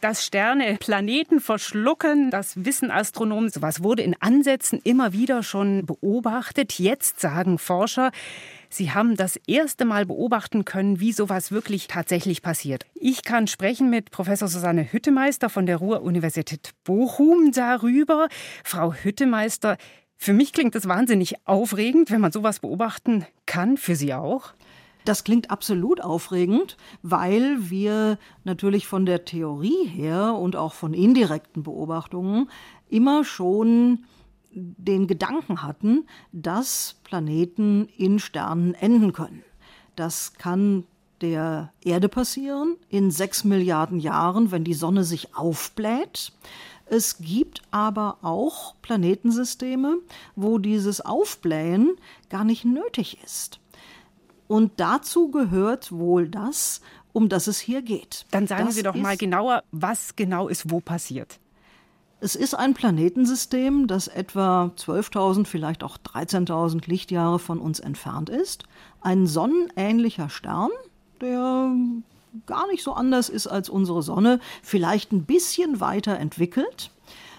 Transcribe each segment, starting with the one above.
Dass Sterne Planeten verschlucken, das wissen Astronomen. Sowas wurde in Ansätzen immer wieder schon beobachtet. Jetzt sagen Forscher, Sie haben das erste Mal beobachten können, wie sowas wirklich tatsächlich passiert. Ich kann sprechen mit Professor Susanne Hüttemeister von der Ruhr-Universität Bochum darüber. Frau Hüttemeister, für mich klingt das wahnsinnig aufregend, wenn man sowas beobachten kann. Für Sie auch? Das klingt absolut aufregend, weil wir natürlich von der Theorie her und auch von indirekten Beobachtungen immer schon den Gedanken hatten, dass Planeten in Sternen enden können. Das kann der Erde passieren in sechs Milliarden Jahren, wenn die Sonne sich aufbläht. Es gibt aber auch Planetensysteme, wo dieses Aufblähen gar nicht nötig ist. Und dazu gehört wohl das, um das es hier geht. Dann sagen das Sie doch mal genauer, was genau ist wo passiert. Es ist ein Planetensystem, das etwa 12.000, vielleicht auch 13.000 Lichtjahre von uns entfernt ist. Ein sonnenähnlicher Stern, der gar nicht so anders ist als unsere Sonne, vielleicht ein bisschen weiter entwickelt,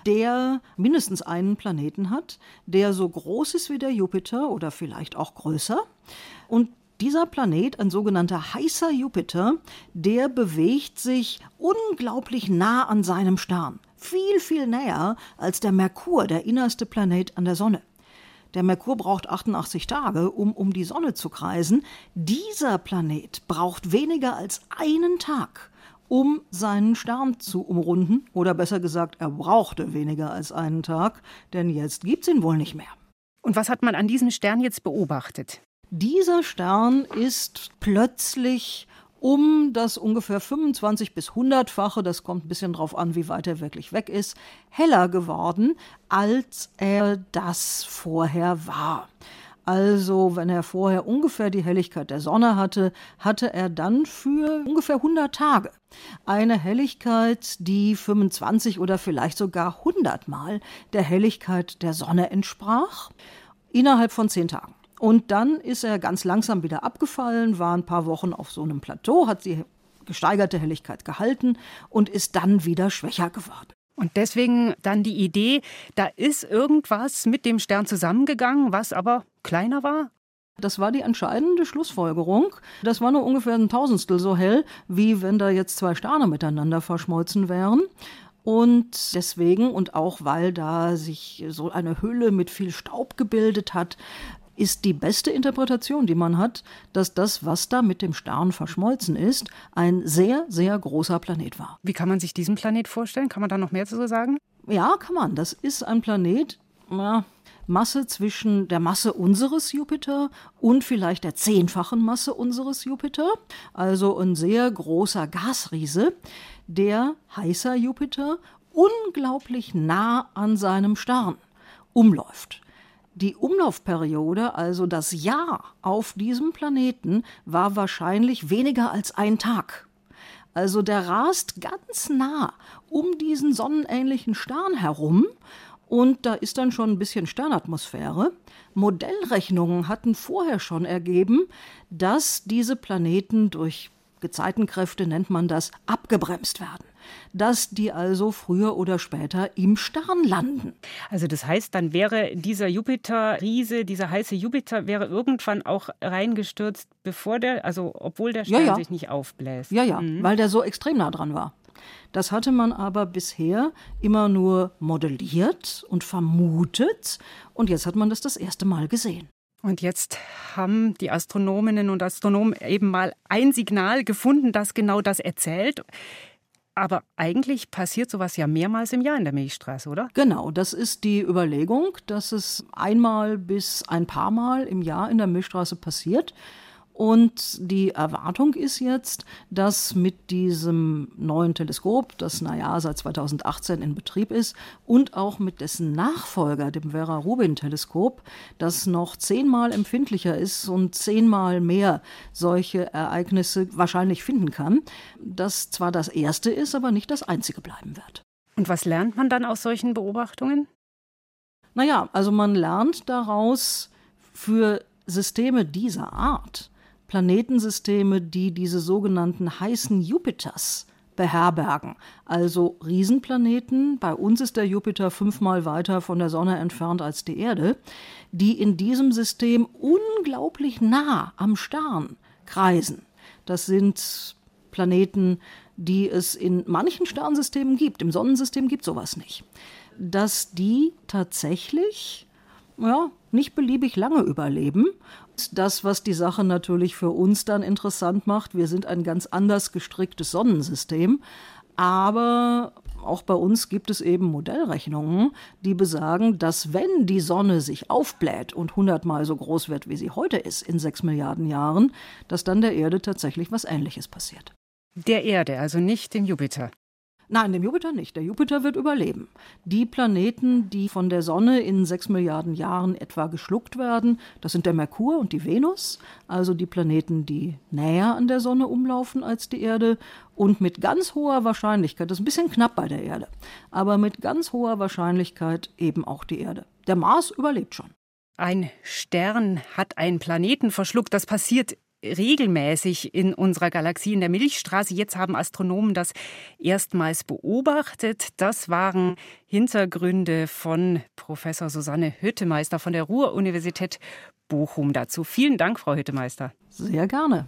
der mindestens einen Planeten hat, der so groß ist wie der Jupiter oder vielleicht auch größer. Und dieser Planet, ein sogenannter heißer Jupiter, der bewegt sich unglaublich nah an seinem Stern viel, viel näher als der Merkur, der innerste Planet an der Sonne. Der Merkur braucht 88 Tage, um um die Sonne zu kreisen. Dieser Planet braucht weniger als einen Tag, um seinen Stern zu umrunden. Oder besser gesagt, er brauchte weniger als einen Tag, denn jetzt gibt's ihn wohl nicht mehr. Und was hat man an diesem Stern jetzt beobachtet? Dieser Stern ist plötzlich um das ungefähr 25 bis 100-fache, das kommt ein bisschen drauf an, wie weit er wirklich weg ist, heller geworden, als er das vorher war. Also, wenn er vorher ungefähr die Helligkeit der Sonne hatte, hatte er dann für ungefähr 100 Tage eine Helligkeit, die 25 oder vielleicht sogar 100 Mal der Helligkeit der Sonne entsprach, innerhalb von 10 Tagen. Und dann ist er ganz langsam wieder abgefallen, war ein paar Wochen auf so einem Plateau, hat die gesteigerte Helligkeit gehalten und ist dann wieder schwächer geworden. Und deswegen dann die Idee, da ist irgendwas mit dem Stern zusammengegangen, was aber kleiner war? Das war die entscheidende Schlussfolgerung. Das war nur ungefähr ein Tausendstel so hell, wie wenn da jetzt zwei Sterne miteinander verschmolzen wären. Und deswegen und auch weil da sich so eine Hülle mit viel Staub gebildet hat, ist die beste Interpretation, die man hat, dass das, was da mit dem Stern verschmolzen ist, ein sehr, sehr großer Planet war. Wie kann man sich diesen Planet vorstellen? Kann man da noch mehr zu sagen? Ja, kann man. Das ist ein Planet, ja, Masse zwischen der Masse unseres Jupiter und vielleicht der zehnfachen Masse unseres Jupiter. Also ein sehr großer Gasriese, der heißer Jupiter unglaublich nah an seinem Stern umläuft. Die Umlaufperiode, also das Jahr auf diesem Planeten, war wahrscheinlich weniger als ein Tag. Also der rast ganz nah um diesen sonnenähnlichen Stern herum und da ist dann schon ein bisschen Sternatmosphäre. Modellrechnungen hatten vorher schon ergeben, dass diese Planeten durch Gezeitenkräfte nennt man das, abgebremst werden dass die also früher oder später im Stern landen. Also das heißt, dann wäre dieser Jupiter-Riese, dieser heiße Jupiter, wäre irgendwann auch reingestürzt, bevor der, also obwohl der Stern ja, ja. sich nicht aufbläst. Ja, ja, mhm. weil der so extrem nah dran war. Das hatte man aber bisher immer nur modelliert und vermutet und jetzt hat man das das erste Mal gesehen. Und jetzt haben die Astronominnen und Astronomen eben mal ein Signal gefunden, das genau das erzählt. Aber eigentlich passiert sowas ja mehrmals im Jahr in der Milchstraße, oder? Genau, das ist die Überlegung, dass es einmal bis ein paar Mal im Jahr in der Milchstraße passiert. Und die Erwartung ist jetzt, dass mit diesem neuen Teleskop, das naja seit 2018 in Betrieb ist, und auch mit dessen Nachfolger, dem Vera-Rubin-Teleskop, das noch zehnmal empfindlicher ist und zehnmal mehr solche Ereignisse wahrscheinlich finden kann, das zwar das erste ist, aber nicht das einzige bleiben wird. Und was lernt man dann aus solchen Beobachtungen? Naja, also man lernt daraus für Systeme dieser Art, Planetensysteme, die diese sogenannten heißen Jupiters beherbergen, also Riesenplaneten, bei uns ist der Jupiter fünfmal weiter von der Sonne entfernt als die Erde, die in diesem System unglaublich nah am Stern kreisen. Das sind Planeten, die es in manchen Sternsystemen gibt. Im Sonnensystem gibt sowas nicht. Dass die tatsächlich ja, nicht beliebig lange überleben. Das, was die Sache natürlich für uns dann interessant macht, wir sind ein ganz anders gestricktes Sonnensystem. Aber auch bei uns gibt es eben Modellrechnungen, die besagen, dass wenn die Sonne sich aufbläht und hundertmal so groß wird, wie sie heute ist, in sechs Milliarden Jahren, dass dann der Erde tatsächlich was Ähnliches passiert. Der Erde, also nicht dem Jupiter. Nein, dem Jupiter nicht. Der Jupiter wird überleben. Die Planeten, die von der Sonne in sechs Milliarden Jahren etwa geschluckt werden, das sind der Merkur und die Venus, also die Planeten, die näher an der Sonne umlaufen als die Erde und mit ganz hoher Wahrscheinlichkeit, das ist ein bisschen knapp bei der Erde, aber mit ganz hoher Wahrscheinlichkeit eben auch die Erde. Der Mars überlebt schon. Ein Stern hat einen Planeten verschluckt. Das passiert regelmäßig in unserer Galaxie in der Milchstraße. Jetzt haben Astronomen das erstmals beobachtet. Das waren Hintergründe von Professor Susanne Hüttemeister von der Ruhr-Universität Bochum dazu. Vielen Dank, Frau Hüttemeister. Sehr gerne.